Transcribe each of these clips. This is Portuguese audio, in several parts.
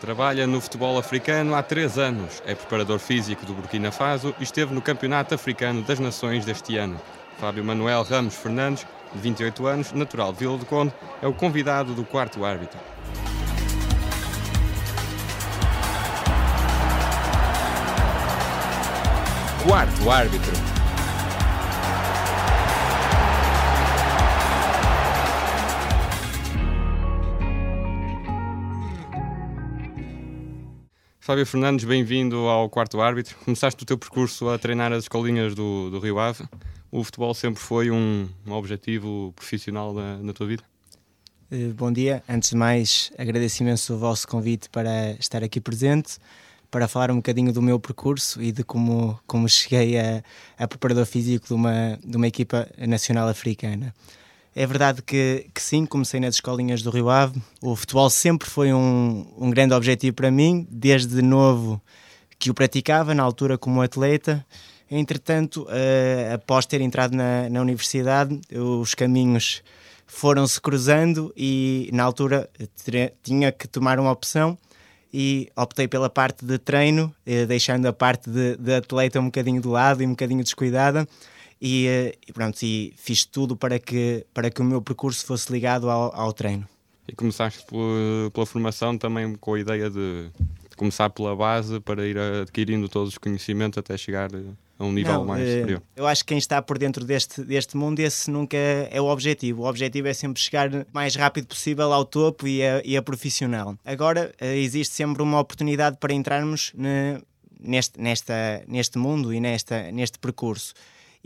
Trabalha no futebol africano há três anos. É preparador físico do Burkina Faso e esteve no Campeonato Africano das Nações deste ano. Fábio Manuel Ramos Fernandes, de 28 anos, natural de Vila do Conde, é o convidado do quarto árbitro. Quarto árbitro. Fábio Fernandes, bem-vindo ao quarto árbitro. Começaste o teu percurso a treinar as escolinhas do, do Rio Ave. O futebol sempre foi um, um objetivo profissional na, na tua vida? Uh, bom dia. Antes de mais, agradeço imenso o vosso convite para estar aqui presente, para falar um bocadinho do meu percurso e de como, como cheguei a, a preparador físico de uma, de uma equipa nacional africana. É verdade que, que sim, comecei nas escolinhas do Rio Ave. O futebol sempre foi um, um grande objetivo para mim, desde novo que o praticava, na altura como atleta. Entretanto, uh, após ter entrado na, na universidade, os caminhos foram-se cruzando e na altura tinha que tomar uma opção e optei pela parte de treino, eh, deixando a parte de, de, atleta um bocadinho de lado e um bocadinho descuidada e, eh, e, pronto, e fiz tudo para que, para que o meu percurso fosse ligado ao, ao treino. E começaste pela, pela, formação também com a ideia de começar pela base para ir adquirindo todos os conhecimentos até chegar a um nível Não, mais uh, superior. Eu acho que quem está por dentro deste, deste mundo, esse nunca é o objetivo. O objetivo é sempre chegar o mais rápido possível ao topo e a, e a profissional. Agora, uh, existe sempre uma oportunidade para entrarmos ne, neste, nesta, neste mundo e nesta, neste percurso.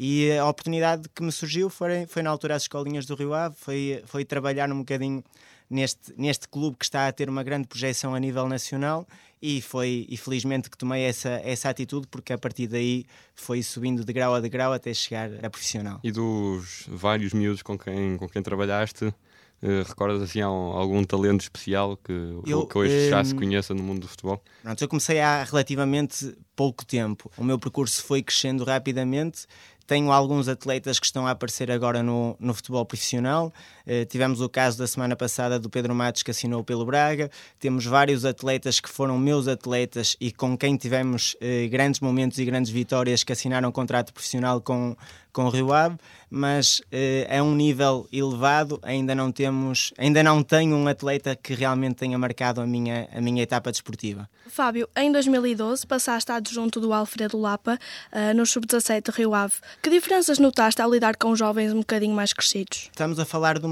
E a oportunidade que me surgiu foi, foi na altura as escolinhas do Rio Ave, foi, foi trabalhar um bocadinho neste, neste clube que está a ter uma grande projeção a nível nacional e foi e felizmente que tomei essa, essa atitude porque a partir daí foi subindo de grau a degrau até chegar a profissional. E dos vários miúdos com quem, com quem trabalhaste, Uh, recordas assim algum talento especial que, eu, que hoje um, já se hum, conheça no mundo do futebol? Pronto, eu comecei há relativamente pouco tempo. O meu percurso foi crescendo rapidamente tenho alguns atletas que estão a aparecer agora no, no futebol profissional. Uh, tivemos o caso da semana passada do Pedro Matos que assinou pelo Braga. Temos vários atletas que foram meus atletas e com quem tivemos uh, grandes momentos e grandes vitórias que assinaram um contrato profissional com, com o Rio Ave, mas uh, a um nível elevado ainda não temos, ainda não tenho um atleta que realmente tenha marcado a minha, a minha etapa desportiva. Fábio, em 2012 passaste adjunto do Alfredo Lapa uh, no Sub-17 Rio Ave. Que diferenças notaste ao lidar com jovens um bocadinho mais crescidos? Estamos a falar de uma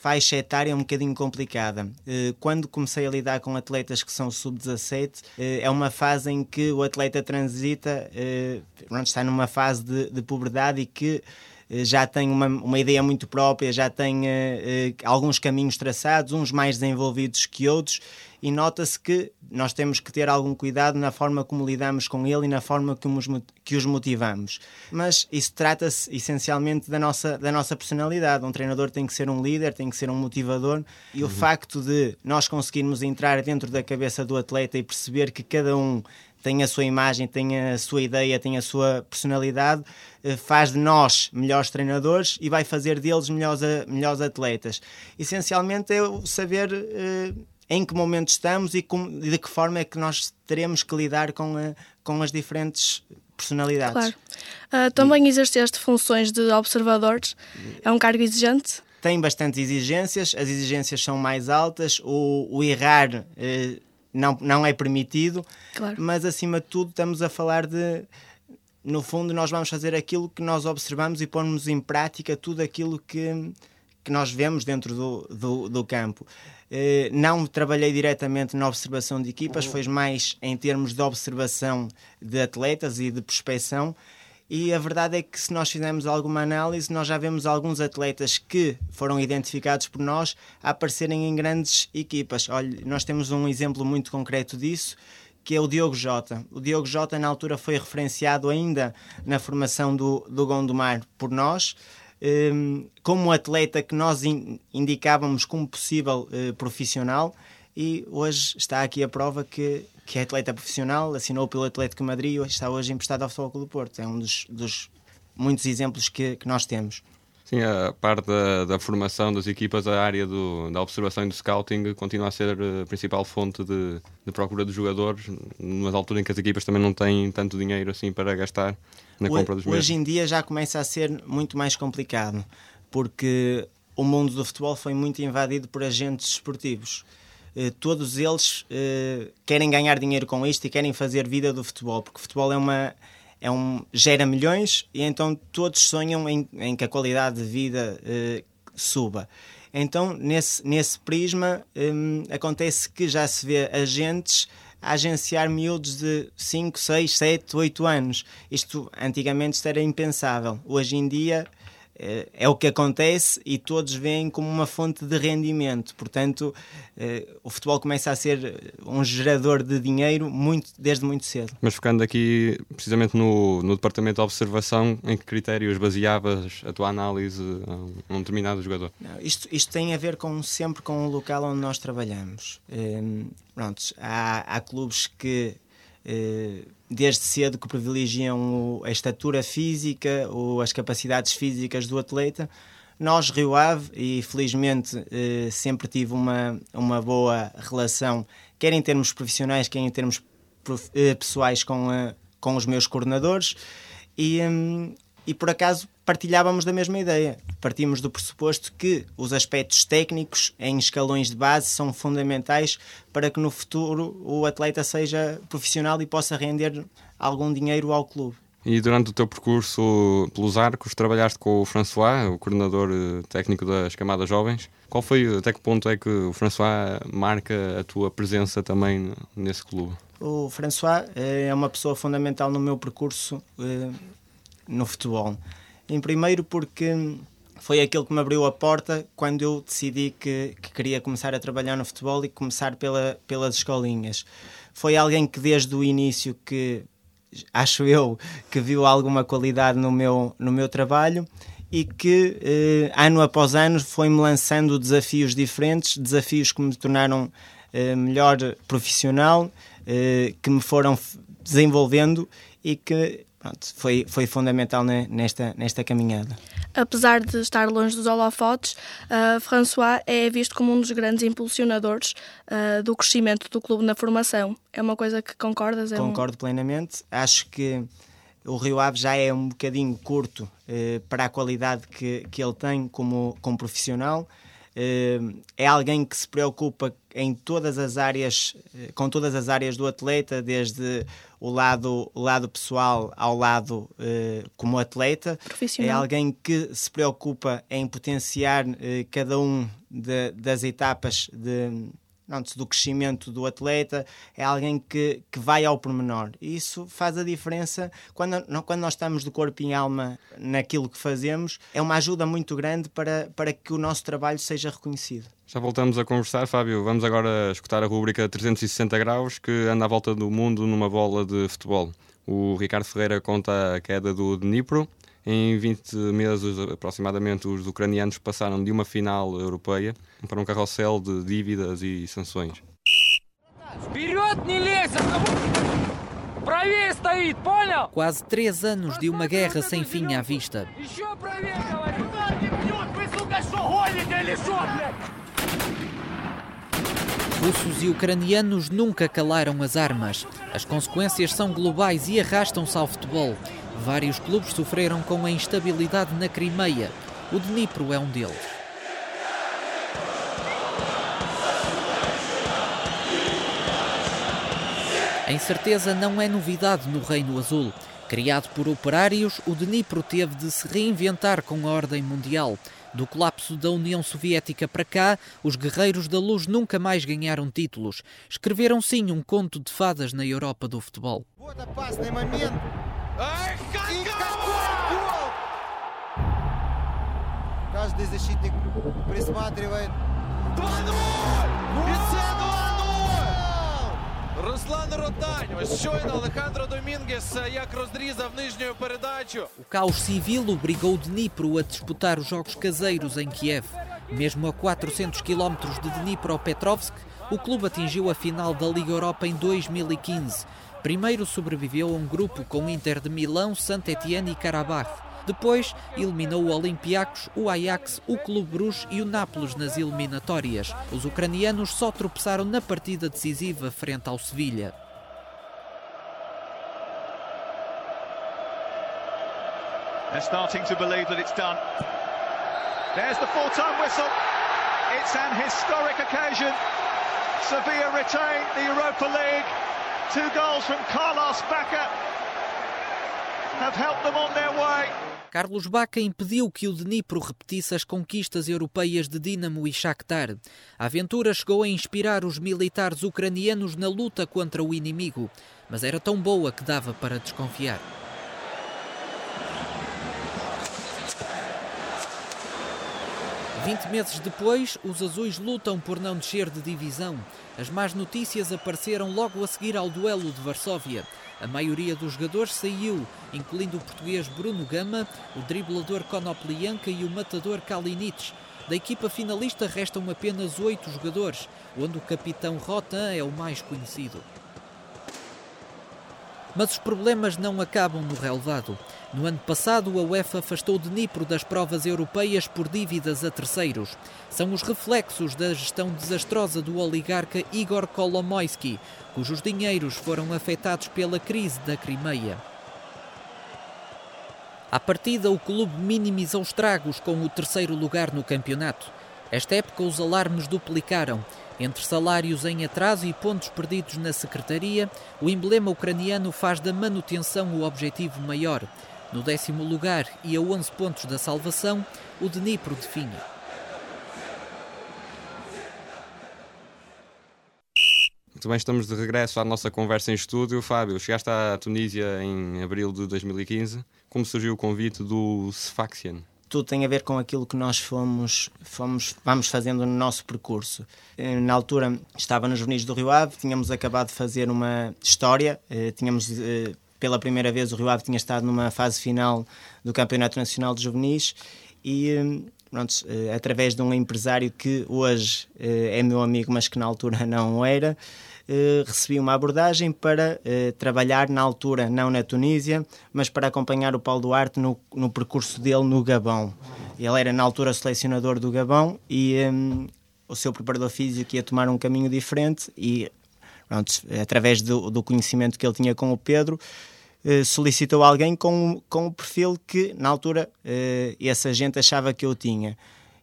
faixa etária um bocadinho complicada. Uh, quando comecei a lidar com atletas que são sub-17, é uma fase em que o atleta transita, está numa fase de, de puberdade e que eh, já tem uma, uma ideia muito própria, já tem uh, uh, alguns caminhos traçados, uns mais desenvolvidos que outros, e nota-se que nós temos que ter algum cuidado na forma como lidamos com ele e na forma que os, que os motivamos. Mas isso trata-se essencialmente da nossa, da nossa personalidade. Um treinador tem que ser um líder, tem que ser um motivador, e uhum. o facto de nós conseguirmos entrar dentro da cabeça do atleta e perceber que cada um tem a sua imagem, tem a sua ideia, tem a sua personalidade, eh, faz de nós melhores treinadores e vai fazer deles melhores, melhores atletas. Essencialmente é saber eh, em que momento estamos e de que forma é que nós teremos que lidar com, a, com as diferentes personalidades. Claro. Uh, também exerceste funções de observadores. É um cargo exigente? Tem bastantes exigências, as exigências são mais altas, o, o errar uh, não, não é permitido, claro. mas acima de tudo estamos a falar de. No fundo, nós vamos fazer aquilo que nós observamos e pormos em prática tudo aquilo que, que nós vemos dentro do, do, do campo. Eh, não trabalhei diretamente na observação de equipas, foi mais em termos de observação de atletas e de prospecção. E a verdade é que, se nós fizermos alguma análise, nós já vemos alguns atletas que foram identificados por nós a aparecerem em grandes equipas. Olha, nós temos um exemplo muito concreto disso, que é o Diogo Jota. O Diogo Jota, na altura, foi referenciado ainda na formação do, do Gondomar por nós, como atleta que nós indicávamos como possível uh, profissional, e hoje está aqui a prova que que é atleta profissional, assinou pelo Atlético Madrid e está hoje emprestado ao Futebol Clube do Porto. É um dos, dos muitos exemplos que, que nós temos. Sim, a parte da, da, formação das equipas, a área do, da observação e do scouting continua a ser a principal fonte de, de procura de jogadores, numa altura em que as equipas também não têm tanto dinheiro assim para gastar na o, compra dos mesmos. Hoje em dia já começa a ser muito mais complicado, porque o mundo do futebol foi muito invadido por agentes esportivos. Eh, todos eles eh, querem ganhar dinheiro com isto e querem fazer vida do futebol, porque o futebol é uma é um, gera milhões e então todos sonham em, em que a qualidade de vida eh, suba. Então, nesse, nesse prisma, hum, acontece que já se vê agentes a agenciar miúdos de 5, 6, 7, 8 anos. Isto antigamente era impensável. Hoje em dia é o que acontece e todos veem como uma fonte de rendimento. Portanto, eh, o futebol começa a ser um gerador de dinheiro muito, desde muito cedo. Mas focando aqui precisamente no, no departamento de observação, em que critérios baseavas a tua análise a um determinado jogador? Não, isto, isto tem a ver com sempre com o local onde nós trabalhamos. Um, prontos, há, há clubes que desde cedo que privilegiam a estatura física ou as capacidades físicas do atleta. Nós, Rio Ave, e felizmente eh, sempre tive uma, uma boa relação, quer em termos profissionais, quer em termos eh, pessoais com, com os meus coordenadores, e, hum, e por acaso partilhávamos da mesma ideia. Partimos do pressuposto que os aspectos técnicos em escalões de base são fundamentais para que no futuro o atleta seja profissional e possa render algum dinheiro ao clube. E durante o teu percurso pelos arcos, trabalhaste com o François, o coordenador eh, técnico das camadas jovens. Qual foi, até que ponto é que o François marca a tua presença também nesse clube? O François eh, é uma pessoa fundamental no meu percurso eh, no futebol. Em primeiro, porque foi aquele que me abriu a porta quando eu decidi que, que, queria começar a trabalhar no futebol e começar pela, pelas escolinhas. Foi alguém que desde o início que acho eu que viu alguma qualidade no meu, no meu trabalho e que eh, ano após ano foi-me lançando desafios diferentes, desafios que me tornaram eh, melhor profissional, eh, que me foram desenvolvendo e que pronto, foi, foi fundamental nesta, nesta caminhada. Apesar de estar longe dos holofotes, uh, François é visto como um dos grandes impulsionadores uh, do crescimento do clube na formação. É uma coisa que concordas? É Concordo um... plenamente. Acho que o Rio Ave já é um bocadinho curto uh, para a qualidade que, que ele tem como, como profissional. É alguém que se preocupa em todas as áreas, com todas as áreas do atleta, desde o lado, o lado pessoal ao lado uh, como atleta. É alguém que se preocupa em potenciar uh, cada um de, das etapas de, pronto, do crescimento do atleta, é alguém que, que vai ao pormenor. Isso faz a diferença quando, quando nós estamos de corpo e alma naquilo que fazemos, é uma ajuda muito grande para, para que o nosso trabalho seja reconhecido. Já voltamos a conversar, Fábio. Vamos agora escutar a rúbrica 360 graus que anda à volta do mundo numa bola de futebol. O Ricardo Ferreira conta a queda do Dnipro em 20 meses, aproximadamente, os ucranianos passaram de uma final europeia para um carrossel de dívidas e sanções. Quase três anos de uma guerra sem fim à vista. Russos e ucranianos nunca calaram as armas. As consequências são globais e arrastam-se ao futebol. Vários clubes sofreram com a instabilidade na Crimeia. O Dnipro é um deles. A incerteza não é novidade no Reino Azul. Criado por operários, o Dnipro teve de se reinventar com a ordem mundial. Do colapso da União Soviética para cá, os guerreiros da luz nunca mais ganharam títulos. Escreveram sim um conto de fadas na Europa do futebol. Каждый защитник присматривает. 2-0! Руслан Ротань. Ось щойно Алехандро Домінгес як розрізав нижню передачу. O caos civil obrigou Dnipro a disputar os jogos caseiros em Kiev. Mesmo a 400 km de Dnipro-Petrovsk, o clube atingiu a final da Liga Europa em 2015. Primeiro sobreviveu a um grupo com Inter de Milão, Saint-Étienne e Karabakh. Depois, eliminou o Olympiacos, o Ajax, o Clube Bruges e o Nápoles nas eliminatórias. Os ucranianos só tropeçaram na partida decisiva frente ao Sevilha. They're starting to believe that it's done. There's the full-time whistle. It's an historic occasion. Sevilla retain the Europa League. Two goals from Carlos Baca have helped them on their way. Carlos Baca impediu que o Dnipro repetisse as conquistas europeias de Dinamo e Shakhtar. A aventura chegou a inspirar os militares ucranianos na luta contra o inimigo, mas era tão boa que dava para desconfiar. 20 meses depois, os azuis lutam por não descer de divisão. As más notícias apareceram logo a seguir ao duelo de Varsóvia. A maioria dos jogadores saiu, incluindo o português Bruno Gama, o driblador Konoplyanka e o matador Kalinic. Da equipa finalista restam apenas oito jogadores, onde o capitão Rotan é o mais conhecido. Mas os problemas não acabam no relevado. No ano passado, a UEFA afastou de Dnipro das provas europeias por dívidas a terceiros. São os reflexos da gestão desastrosa do oligarca Igor Kolomoisky, cujos dinheiros foram afetados pela crise da Crimeia. À partida, o clube minimizou estragos com o terceiro lugar no campeonato. Esta época, os alarmes duplicaram. Entre salários em atraso e pontos perdidos na secretaria, o emblema ucraniano faz da manutenção o objetivo maior. No décimo lugar e a 11 pontos da salvação, o Dnipro definha. Muito bem, estamos de regresso à nossa conversa em estúdio. Fábio, chegaste à Tunísia em abril de 2015. Como surgiu o convite do Sfaxian? tudo tem a ver com aquilo que nós fomos, fomos vamos fazendo no nosso percurso. Eh, na altura estava nos Juvenis do Rio Ave, tínhamos acabado de fazer uma história, eh, tínhamos eh, pela primeira vez o Rio Ave tinha estado numa fase final do Campeonato Nacional de Juvenis e hum, pronto, eh, através de um empresário que hoje eh, é meu amigo, mas que na altura não era, eh, recebi uma abordagem para trabalhar na altura, não na Tunísia, mas para acompanhar o Paulo Duarte no, no percurso dele no Gabão. Ele era na altura selecionador do Gabão e um, o seu preparador físico ia tomar um caminho diferente e pronto, através do, do conhecimento que ele tinha com o Pedro, eh, solicitou alguém com, com o perfil que, na altura, uh, essa gente achava que eu tinha.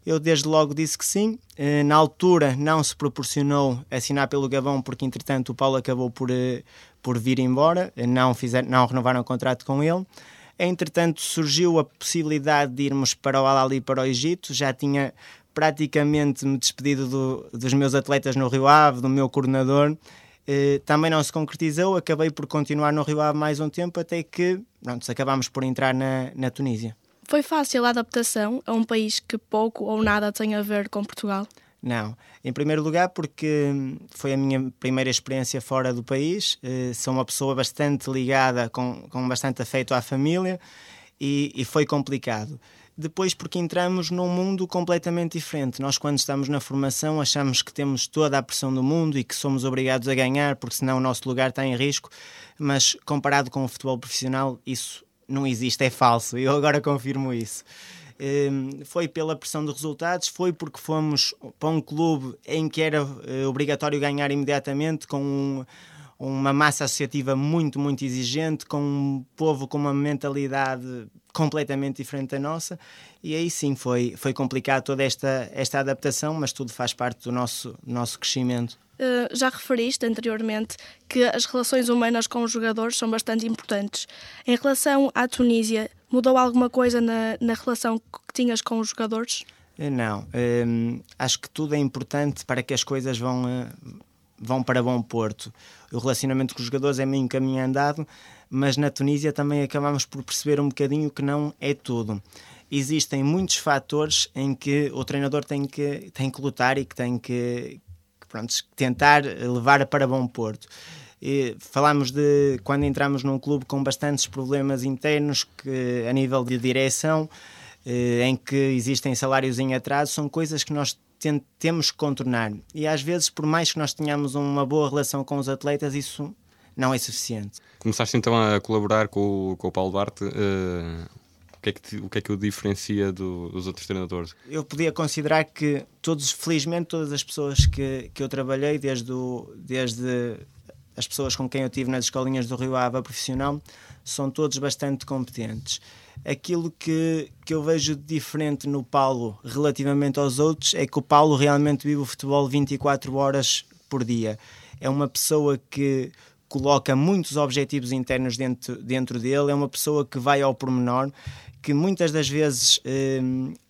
Eu desde logo disse que sim. Uh, na altura não se proporcionou assinar pelo Gabão, porque entretanto o Paulo acabou por, por vir embora, não, fizer, não renovaram o contrato com ele. Entretanto surgiu a possibilidade de irmos para o Alali para o Egito, já tinha praticamente me despedido do, dos meus atletas no Rio Ave, do meu coordenador, eh, também não se concretizou, acabei por continuar no Rio Ave mais um tempo até que pronto, acabámos por entrar na, na Tunísia. Foi fácil a adaptação a um país que pouco ou nada tem a ver com Portugal? Não. Em primeiro lugar, porque foi a minha primeira experiência fora do país. Eh, sou uma pessoa bastante ligada, com, com bastante afeto à família e, e foi complicado. Depois, porque entramos num mundo completamente diferente. Nós, quando estamos na formação, achamos que temos toda a pressão do mundo e que somos obrigados a ganhar, porque senão o nosso lugar está em risco. Mas, comparado com o futebol profissional, isso não existe, é falso. Eu agora confirmo isso. Hum, foi pela pressão de resultados, foi porque fomos para um clube em que era eh, obrigatório ganhar imediatamente, com um uma massa associativa muito, muito exigente, com um povo com uma mentalidade completamente diferente da nossa, e aí sim foi, foi complicado toda esta, esta adaptação, mas tudo faz parte do nosso, nosso crescimento. Uh, já referiste anteriormente que as relações humanas com os jogadores são bastante importantes. Em relação à Tunísia, mudou alguma coisa na, na relação que tinhas com os jogadores? Eh, não, um, acho que tudo é importante para que as coisas vão, uh, vão para bom porto. O relacionamento com os jogadores é meio caminho andado, mas na Tunísia também acabamos por perceber um bocadinho que não é tudo. Existem muitos fatores em que o treinador tem que, tem que lutar e que tem que, pronto, tentar levar para bom porto. E falamos de quando entramos num clube com bastantes problemas internos que, a nível de direção, eh, em que existem salários em atraso, são coisas que nós temos que contornar. E às vezes, por mais que nós tenhamos uma boa relação com os atletas, isso não é suficiente. Começaste então a colaborar com o, com o Paulo Duarte. Uh, o que é que, o que, é que o diferencia do, dos outros treinadores? Eu podia considerar que todos, felizmente, todas as pessoas que, que eu trabalhei, desde, o, desde as pessoas com quem eu tive nas escolinhas do Rio Ave profissional, são todos bastante competentes. Aquilo que, que eu vejo de diferente no Paulo relativamente aos outros é que o Paulo realmente vive o futebol 24 horas por dia. É uma pessoa que coloca muitos objetivos internos dentro, dentro dele, é uma pessoa que vai ao pormenor, que muitas das vezes eh,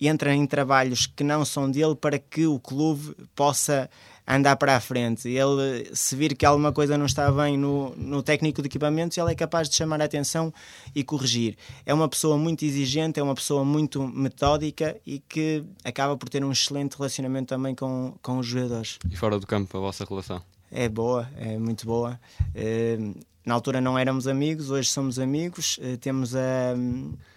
entra em trabalhos que não são dele para que o clube possa andar para a frente. Ele, se vir que alguma coisa não está bem no, no técnico de equipamentos, ele é capaz de chamar a atenção e corrigir. É uma pessoa muito exigente, é uma pessoa muito metódica e que acaba por ter um excelente relacionamento também com, com os jogadores. E fora do campo, a vossa relação? É boa, é muito boa. Na altura não éramos amigos, hoje somos amigos. Uh, temos a,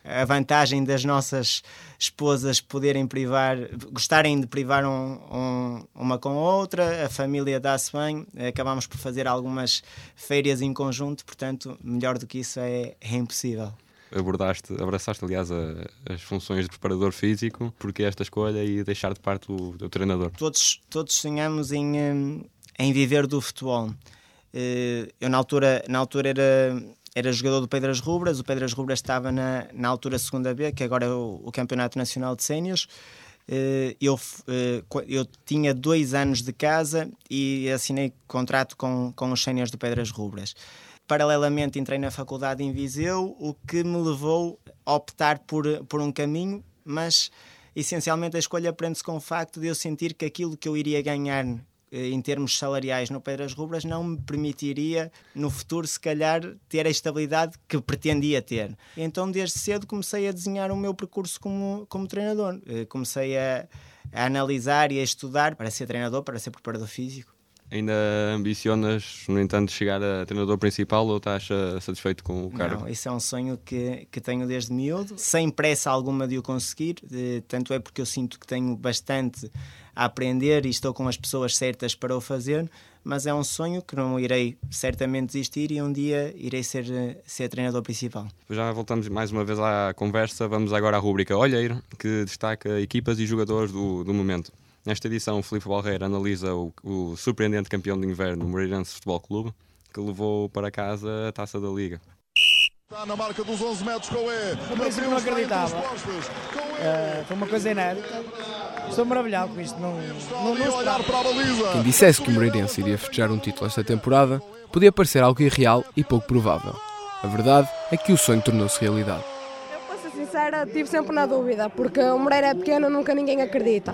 a, vantagem das nossas esposas poderem privar, gostarem de privar um, um, uma com a outra, a família dá-se bem. Acabamos por fazer algumas férias em conjunto, portanto, melhor do que isso é, é impossível abordaste, abraçaste, aliás, a, as funções de preparador físico, porque esta escolha e deixar de parte o, o treinador? Todos, todos sonhamos em, em viver do futebol. Eh, eu, na altura, na altura era, era jogador do Pedras Rubras, o Pedras Rubras estava na, na altura segunda B, que agora é o, o Campeonato Nacional de Sénios. Eh, eu, eh, eu tinha dois anos de casa e assinei contrato com, com os séniores do Pedras Rubras. Paralelamente entrei na faculdade em Viseu, o que me levou a optar por, por um caminho, mas essencialmente a escolha prende-se com o facto de eu sentir que aquilo que eu iria ganhar em termos salariais no Pedras Rubras não me permitiria no futuro se calhar ter a estabilidade que pretendia ter. Então desde cedo comecei a desenhar o meu percurso como, como treinador. Eh, comecei a, a analisar e a estudar para ser treinador, para ser preparador físico. Ainda ambicionas, no entanto, chegar a treinador principal ou estás eh, satisfeito com o cargo? Não, isso é um sonho que, que tenho desde miúdo, sem pressa alguma de o conseguir, tanto é porque eu sinto que tenho bastante a aprender e estou com as pessoas certas para o fazer, mas é um sonho que não irei certamente desistir e um dia irei ser, ser treinador principal. Já voltamos mais uma vez à conversa, vamos agora à rúbrica Olheiro, que destaca equipas e jogadores do, do momento. Nesta edição, o Filipe Balreira analisa o, o surpreendente campeão de inverno, o Moreirense Futebol Clube, que levou para casa a taça da Liga. Está na marca dos 11 metros com E. Por isso não acreditava. Uh, foi uma coisa inédita. Estou maravilhado com isto. Não, não, não olhar para a baliza. Quem dissesse que o Moreirense iria festejar um título esta temporada podia parecer algo irreal e pouco provável. A verdade é que o sonho tornou-se realidade sincera, tive sempre na dúvida, porque o Moreira é pequeno, nunca ninguém acredita.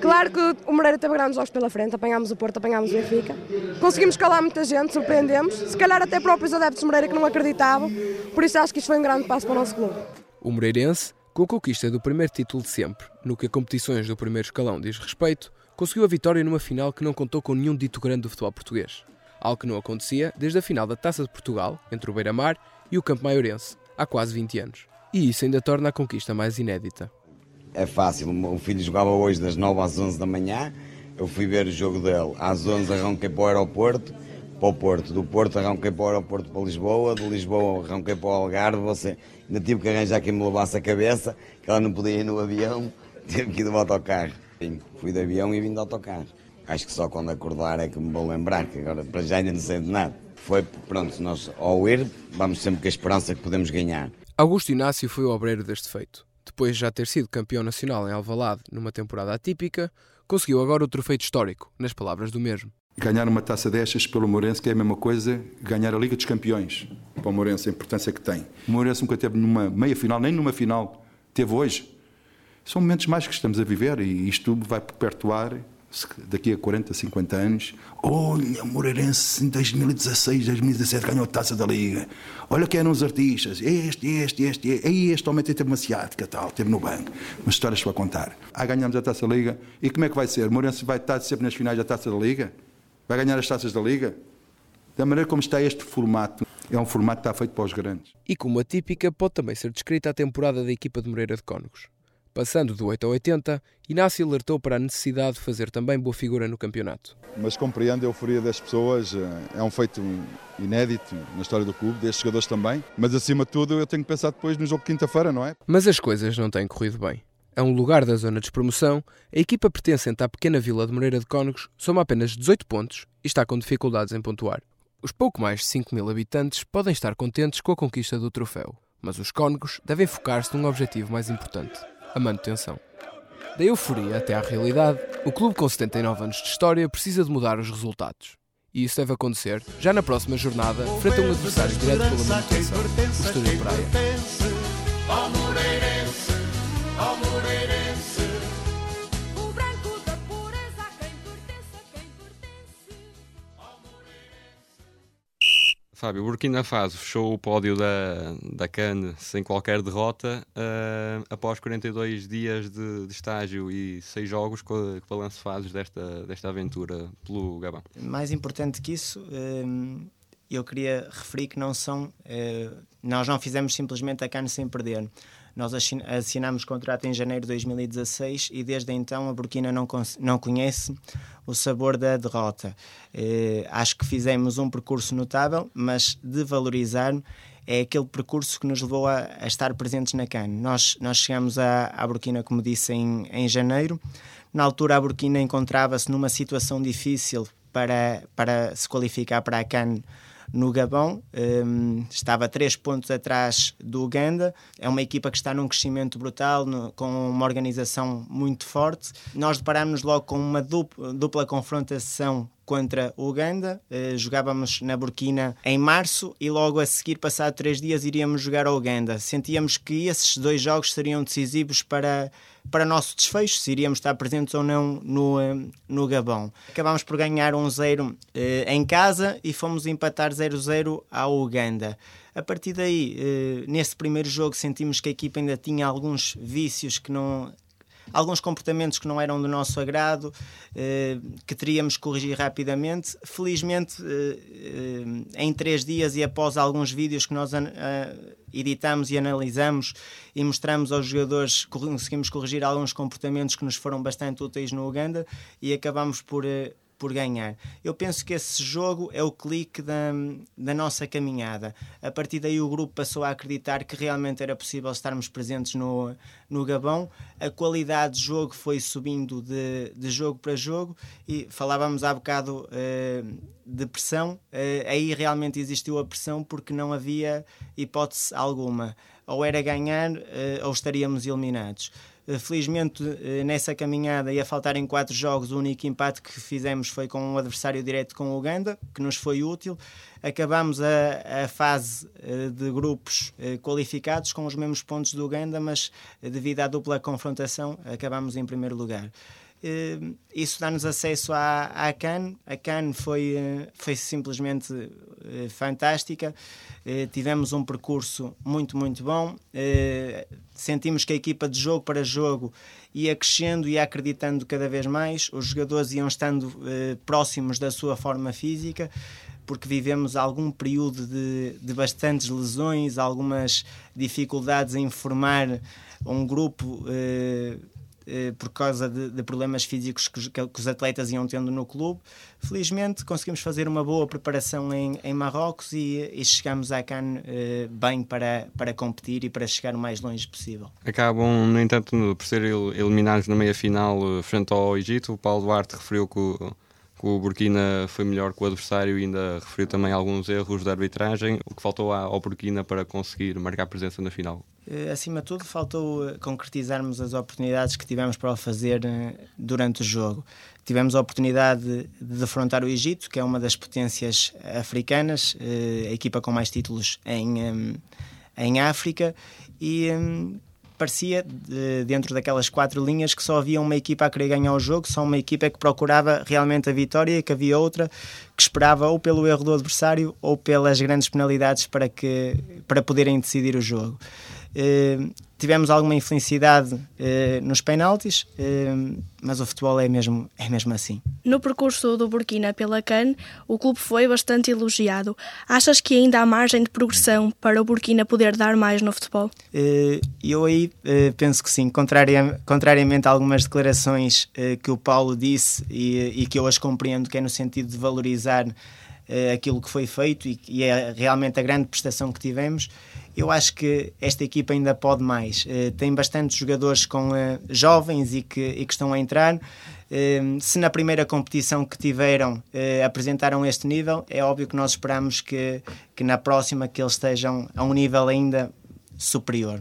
Claro que o Moreira teve grandes jogos pela frente, apanhámos o Porto, apanhámos o Benfica. Conseguimos calar muita gente, surpreendemos. Se calhar até próprios adeptos de Moreira que não acreditavam. Por isso acho que isto foi um grande passo para o nosso clube. O Moreirense, com a conquista do primeiro título de sempre, no que a competições do primeiro escalão diz respeito, conseguiu a vitória numa final que não contou com nenhum dito grande do futebol português. Algo que não acontecia desde a final da Taça de Portugal, entre o Beira-Mar e o Campo Maiorense, há quase 20 anos. E isso ainda torna a conquista mais inédita. É fácil, o meu filho jogava hoje das 9 às 11 da manhã, eu fui ver o jogo dele, às 11 arranquei para o aeroporto, para o Porto, do Porto arranquei para o aeroporto para Lisboa, de Lisboa arranquei para o Algarve, você ainda tive que arranjar quem me levasse a cabeça, que ela não podia ir no avião, tive que ir do autocarro. Sim, fui de avião e vim de autocarro. Acho que só quando acordar é que me vou lembrar, que agora para já ainda não sei de nada. Foi, pronto, nós ao ir, vamos sempre com a esperança que podemos ganhar. Augusto Inácio foi o obreiro deste feito. Depois de já ter sido campeão nacional em Alvalade numa temporada atípica, conseguiu agora outro feito histórico, nas palavras do mesmo. Ganhar uma taça destas pelo Morense que é a mesma coisa que ganhar a Liga dos Campeões. Para o Morense, a importância que tem. O Morense nunca teve numa meia final, nem numa final. Teve hoje. São momentos mais que estamos a viver e isto vai perpetuar daqui a 40, 50 anos, olha, o Moreirense em 2016, 2017 ganhou a taça da Liga. Olha quem eram os artistas, este, este, este, este. Este homem teve uma ciática, tal, teve no banco. Umas histórias para contar. Ah, ganhamos a taça da Liga. E como é que vai ser? O Moreirense vai estar sempre nas finais da taça da Liga? Vai ganhar as taças da Liga? Da maneira como está este formato, é um formato que está feito para os grandes. E como a típica, pode também ser descrita a temporada da equipa de Moreira de Cónegos. Passando do 8 ao 80, Inácio alertou para a necessidade de fazer também boa figura no campeonato. Mas compreendo a euforia das pessoas, eh, é um feito inédito na história do clube, destes jogadores também, mas acima de tudo eu tenho que pensar depois no jogo de quinta-feira, não é? Mas as coisas não têm corrido bem. A um lugar da zona de despromoção, a equipa pertencente à pequena vila de Moreira de Cónegos soma apenas 18 pontos e está com dificuldades em pontuar. Os pouco mais de 5 mil habitantes podem estar contentes com a conquista do troféu, mas os cónegos devem focar-se num objetivo mais importante a manutenção. Da euforia até à realidade, o clube com 79 anos de história precisa de mudar os resultados. E isso deve acontecer já na próxima jornada, frente a um adversário direto pela manutenção, o Estoril Praia. Fábio, Burkina Faso fechou o pódio da, da CAN sem qualquer derrota uh, após 42 dias de, de, estágio e 6 jogos. Que balanço fazes desta, desta aventura pelo Gabão? Mais importante que isso, um, eu queria referir que não são. Uh, nós não fizemos simplesmente a CAN sem perder. Nós assinámos contrato em janeiro de 2016 e desde então a Burkina não, não conhece o sabor da derrota. Eh, acho que fizemos um percurso notável, mas de valorizar é aquele percurso que nos levou a, a estar presentes na CAN. Nós, nós chegamos à, à Burkina, como disse, em, em janeiro. Na altura, a Burkina encontrava-se numa situação difícil para, para se qualificar para a CAN no Gabão, um, estava três pontos atrás do Uganda. É uma equipa que está num crescimento brutal, no, com uma organização muito forte. Nós deparámos logo com uma dupla, dupla confrontação contra o Uganda. Uh, jogávamos na Burkina em março e logo a seguir, passado três dias, iríamos jogar ao Uganda. Sentíamos que esses dois jogos seriam decisivos para, para nosso desfecho, se iríamos estar presentes ou não no, uh, no Gabão. Acabámos por ganhar 1-0 um uh, em casa e fomos empatar 0-0 ao Uganda. A partir daí, nesse primeiro jogo, sentimos que a equipa ainda tinha alguns vícios que não alguns comportamentos que não eram do nosso agrado, eh, que teríamos que corrigir rapidamente. Felizmente, eh, eh, em três dias e após alguns vídeos que nós editamos e analisamos e mostramos aos jogadores, conseguimos corrigir alguns comportamentos que nos foram bastante úteis no Uganda e acabamos por por ganhar. Eu penso que esse jogo é o clique da, da nossa caminhada. A partir daí o grupo passou a acreditar que realmente era possível estarmos presentes no, no Gabão. A qualidade de jogo foi subindo de, de jogo para jogo e falávamos há bocado uh, de pressão. Uh, aí realmente existiu a pressão porque não havia hipótese alguma. Ou era ganhar uh, ou estaríamos eliminados. Eh, felizmente, eh, nessa caminhada, ia faltar em quatro jogos. O único empate que fizemos foi com um adversário direto com o Uganda, que nos foi útil. Acabamos a, a fase eh, de grupos qualificados com os mesmos pontos do Uganda, mas devido à dupla confrontação, acabamos em primeiro lugar. Uh, isso dá-nos acesso à, à CAN. A CAN foi, uh, foi simplesmente uh, fantástica. tivemos um percurso muito, muito bom. sentimos que a equipa de jogo para jogo ia crescendo e acreditando cada vez mais. Os jogadores iam estando próximos da sua forma física porque vivemos algum período de, de bastantes lesões, algumas dificuldades em formar um grupo eh, por causa de, de problemas físicos que, que, os atletas iam tendo no clube. Felizmente conseguimos fazer uma boa preparação em, em Marrocos e, e chegamos à CAN uh, bem para, para competir e para chegar o mais longe possível. Acabam, no entanto, por ser eliminados na meia final eh, frente ao Egito. O Paulo Duarte referiu que o, que o Burkina foi melhor que o adversário e ainda referiu também alguns erros da arbitragem. O que faltou ao Burkina para conseguir marcar presença na final? Eh, acima de tudo, faltou eh, concretizarmos as oportunidades que tivemos para o fazer eh, durante o jogo. Tivemos a oportunidade de defrontar o Egito, que é uma das potências africanas, a equipa com mais títulos em, em África, e parecia, dentro daquelas quatro linhas, que só havia uma equipa a querer ganhar o jogo, só uma equipa que procurava realmente a vitória e que havia outra que esperava ou pelo erro do adversário ou pelas grandes penalidades para, que, para poderem decidir o jogo. Tivemos alguma infelicidade nos penaltis, mas o futebol é mesmo, é mesmo assim. No percurso do Burkina pela CAN, o clube foi bastante elogiado. Achas que ainda há margem de progressão para o Burkina poder dar mais no futebol? Eu aí penso que sim, contrariamente a algumas declarações que o Paulo disse e, e que eu as compreendo, que é no sentido de valorizar uh, aquilo que foi feito e, e, é realmente a grande prestação que tivemos. Eu acho que esta equipa ainda pode mais. Uh, tem bastantes jogadores com uh, jovens e que, e que estão a entrar. se na primeira competição que tiveram apresentaram este nível, é óbvio que nós esperamos que, que na próxima que eles estejam a um nível ainda superior.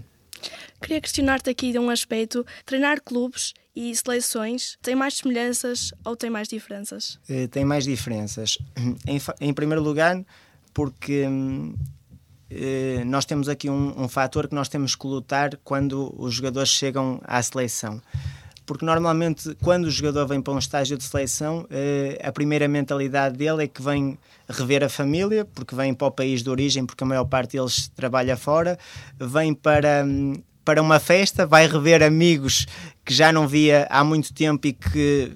Queria questionar-te aqui de um aspecto: treinar clubes e seleções tem mais semelhanças ou tem mais diferenças? Tem mais diferenças. Em, em primeiro lugar, porque uh, nós temos aqui um, um fator que nós temos que lutar quando os jogadores chegam à seleção. Porque normalmente, quando o jogador vem para um estágio de seleção, uh, a primeira mentalidade dele é que vem rever a família, porque vem para o país de origem, porque a maior parte deles trabalha fora, vem para. Um, para uma festa, vai rever amigos que já não via há muito tempo e que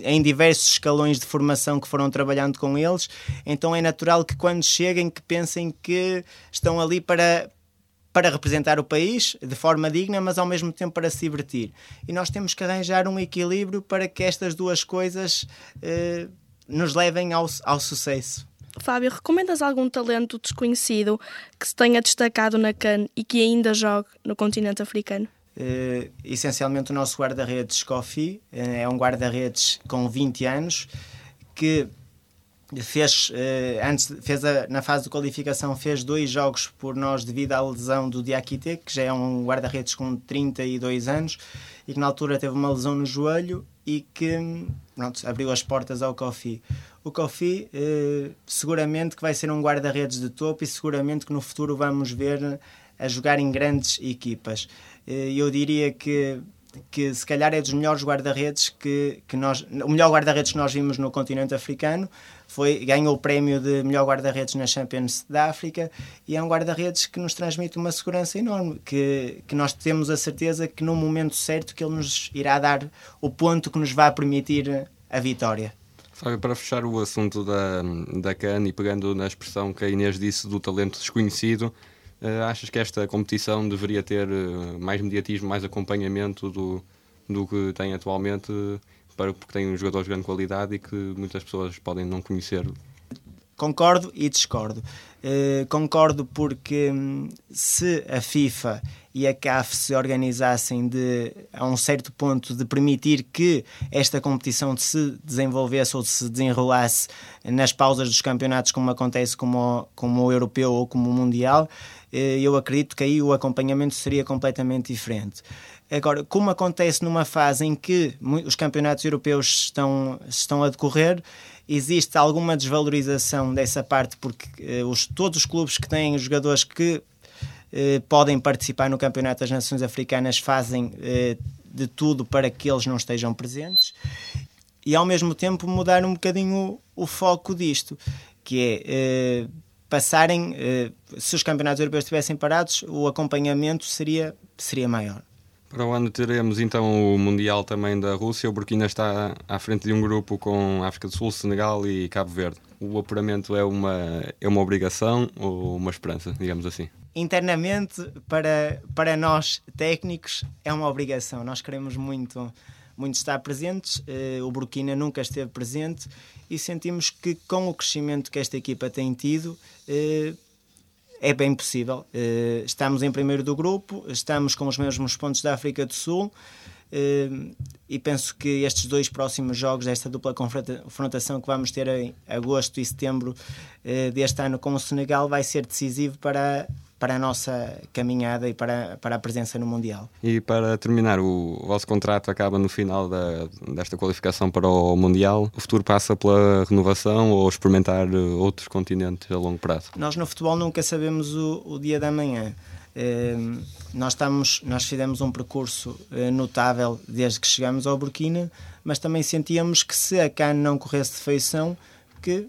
em diversos escalões de formação que foram trabalhando com eles, então é natural que quando cheguem que pensem que estão ali para para representar o país de forma digna, mas ao mesmo tempo para se divertir. E nós temos que arranjar um equilíbrio para que estas duas coisas eh, nos levem ao, ao sucesso. Fábio, recomendas algum talento desconhecido que se tenha destacado na CAN e que ainda jogue no continente africano? Uh, essencialmente o nosso guarda-redes Kofi uh, é um guarda-redes com 20 anos que fez, uh, antes, fez a, na fase de qualificação fez dois jogos por nós devido à lesão do Diakite, que já é um guarda-redes com 32 anos e que na altura teve uma lesão no joelho e que pronto, abriu as portas ao Kofi o Kofi eh, seguramente que vai ser um guarda-redes de topo e seguramente que no futuro vamos ver a jogar em grandes equipas. Eh, eu diria que que se calhar é dos melhores guarda-redes que, que nós o melhor guarda-redes que nós vimos no continente africano foi ganhou o prémio de melhor guarda-redes na Champions da África e é um guarda-redes que nos transmite uma segurança enorme que, que nós temos a certeza que no momento certo que ele nos irá dar o ponto que nos vai permitir a vitória. Para fechar o assunto da, da CAN e pegando na expressão que a Inês disse do talento desconhecido, uh, achas que esta competição deveria ter uh, mais mediatismo, mais acompanhamento do, do que tem atualmente, para, porque tem um jogador de grande qualidade e que muitas pessoas podem não conhecer? Concordo e discordo. Uh, concordo porque hum, se a FIFA e a CAF se organizassem de, a um certo ponto de permitir que esta competição se desenvolvesse ou se desenrolasse nas pausas dos campeonatos, como acontece como, como o europeu ou como o mundial, uh, eu acredito que aí o acompanhamento seria completamente diferente. Agora, como acontece numa fase em que os campeonatos europeus estão, estão a decorrer, existe alguma desvalorização dessa parte, porque eh, os, todos os clubes que têm jogadores que eh, podem participar no Campeonato das Nações Africanas fazem eh, de tudo para que eles não estejam presentes e ao mesmo tempo mudar um bocadinho o, o foco disto, que é eh, passarem, eh, se os campeonatos europeus estivessem parados, o acompanhamento seria, seria maior. Para o ano teremos então o Mundial também da Rússia. O Burkina está à frente de um grupo com África do Sul, Senegal e Cabo Verde. O apuramento é uma, é uma obrigação ou uma esperança, digamos assim? Internamente, para, para nós técnicos, é uma obrigação. Nós queremos muito, muito estar presentes. Uh, o Burkina nunca esteve presente e sentimos que com o crescimento que esta equipa tem tido, uh, é bem possível. Uh, estamos em primeiro do grupo, estamos com os mesmos pontos da África do Sul uh, e penso que estes dois próximos jogos, esta dupla confrontação que vamos ter em agosto e setembro uh, deste ano com o Senegal, vai ser decisivo para para a nossa caminhada e para, para a presença no Mundial. E para terminar, o vosso contrato acaba no final da, desta qualificação para o Mundial. O futuro passa pela renovação ou experimentar outros continentes a longo prazo? Nós no futebol nunca sabemos o, o dia da manhã. Eh, nós, estamos, nós fizemos um percurso eh, notável desde que chegamos ao Burkina, mas também sentíamos que se a CAN não corresse de feição, que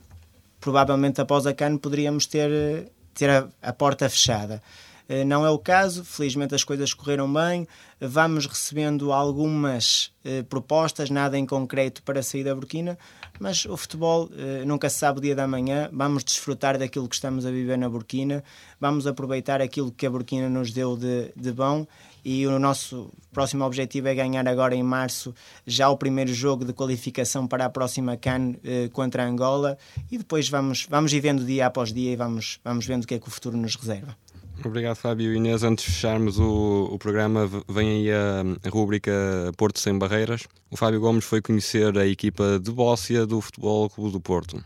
provavelmente após a CAN poderíamos ter eh, ter a, a porta fechada. Eh, não é o caso, felizmente as coisas correram bem, vamos recebendo algumas eh, propostas, nada em concreto para sair da Burkina, mas o futebol eh, nunca se sabe o dia da manhã, vamos desfrutar daquilo que estamos a viver na Burkina, vamos aproveitar aquilo que a Burkina nos deu de, de bom e o nosso próximo objetivo é ganhar agora em março já o primeiro jogo de qualificação para a próxima CAN eh, contra Angola e depois vamos, vamos ir vendo dia após dia e vamos, vamos vendo o que é que o futuro nos reserva. Obrigado, Fábio. Inês, antes de fecharmos o, o programa, vem aí a, a rúbrica Porto Sem Barreiras. O Fábio Gomes foi conhecer a equipa de Bóssia do Futebol Clube do Porto.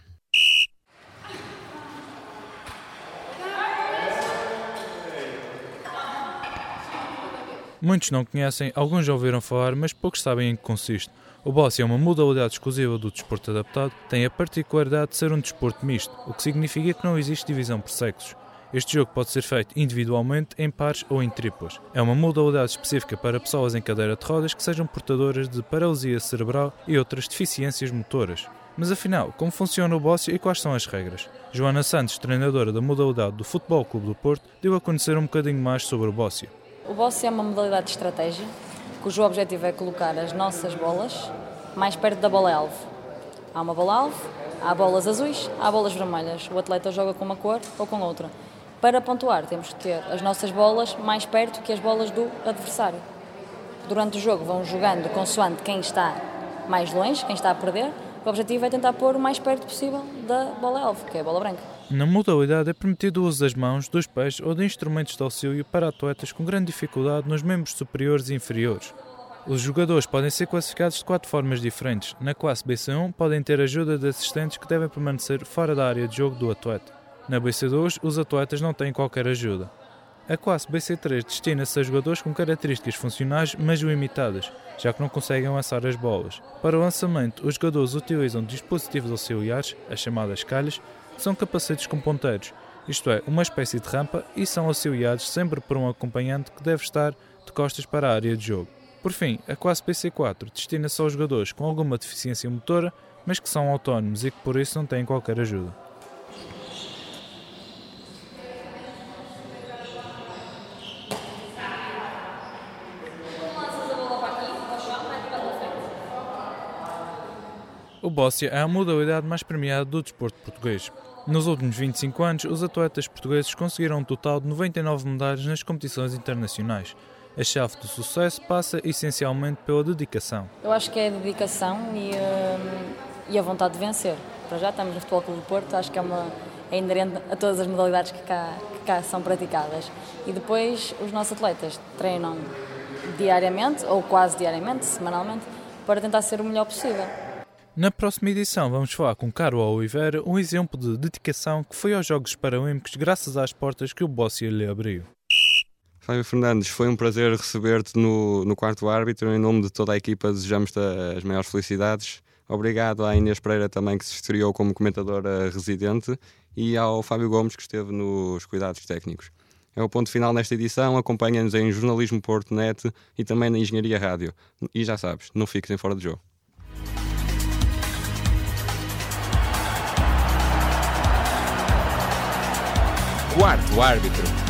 Muitos não conhecem, alguns já ouviram falar, mas poucos sabem em que consiste. O Bossi é uma modalidade exclusiva do desporto adaptado, tem a particularidade de ser um desporto misto, o que significa que não existe divisão por sexos. Este jogo pode ser feito individualmente, em pares ou em triplas. É uma modalidade específica para pessoas em cadeira de rodas que sejam portadoras de paralisia cerebral e outras deficiências motoras. Mas afinal, como funciona o Bóssia e quais são as regras? Joana Santos, treinadora da modalidade do Futebol Clube do Porto, deu a conhecer um bocadinho mais sobre o Bóssia. O Bóssia é uma modalidade de estratégia, cujo objetivo é colocar as nossas bolas mais perto da bola-alvo. Há uma bola-alvo, há bolas azuis, há bolas vermelhas. O atleta joga com uma cor ou com outra. Para pontuar, temos que ter as nossas bolas mais perto que as bolas do adversário. Durante o jogo vão jogando consoante quem está mais longe, quem está a perder. O objetivo é tentar pôr o mais perto possível da bola-alvo, que é a bola branca. Na modalidade é permitido o uso das mãos, dos pés ou de instrumentos de auxílio para atletas com grande dificuldade nos membros superiores e inferiores. Os jogadores podem ser classificados de quatro formas diferentes. Na classe BC1 podem ter ajuda de assistentes que devem permanecer fora da área de jogo do atleta. Na BC2, os atletas não têm qualquer ajuda. A classe BC3 destina-se a jogadores com características funcionais, mas limitadas, já que não conseguem lançar as bolas. Para o lançamento, os jogadores utilizam dispositivos auxiliares, as chamadas calhas, são capacetes com ponteiros, isto é, uma espécie de rampa, e são auxiliados sempre por um acompanhante que deve estar de costas para a área de jogo. Por fim, a classe BC4 destina-se aos jogadores com alguma deficiência motora, mas que são autónomos e que por isso não têm qualquer ajuda. O Bóssia é a modalidade mais premiada do desporto português. Nos últimos 25 anos, os atletas portugueses conseguiram um total de 99 medalhas nas competições internacionais. A chave do sucesso passa essencialmente pela dedicação. Eu acho que é a dedicação e, uh, e a vontade de vencer. Para já estamos no Futebol Clube do Porto, acho que é, uma, é inerente a todas as modalidades que cá, que cá são praticadas. E depois os nossos atletas treinam diariamente, ou quase diariamente, semanalmente, para tentar ser o melhor possível. Na próxima edição vamos falar com Caro Oliveira, um exemplo de dedicação que foi aos Jogos Paralímpicos graças às portas que o Bóssia lhe abriu. Fábio Fernandes, foi um prazer receber-te no, no quarto árbitro. Em nome de toda a equipa, desejamos-te as maiores felicidades. Obrigado à Inês Pereira também, que se estreou como comentadora residente, e ao Fábio Gomes, que esteve nos cuidados técnicos. É o ponto final nesta edição. Acompanha-nos em Jornalismo Porto Net e também na Engenharia Rádio. E já sabes, não fiques em fora de jogo. Quarto árbitro.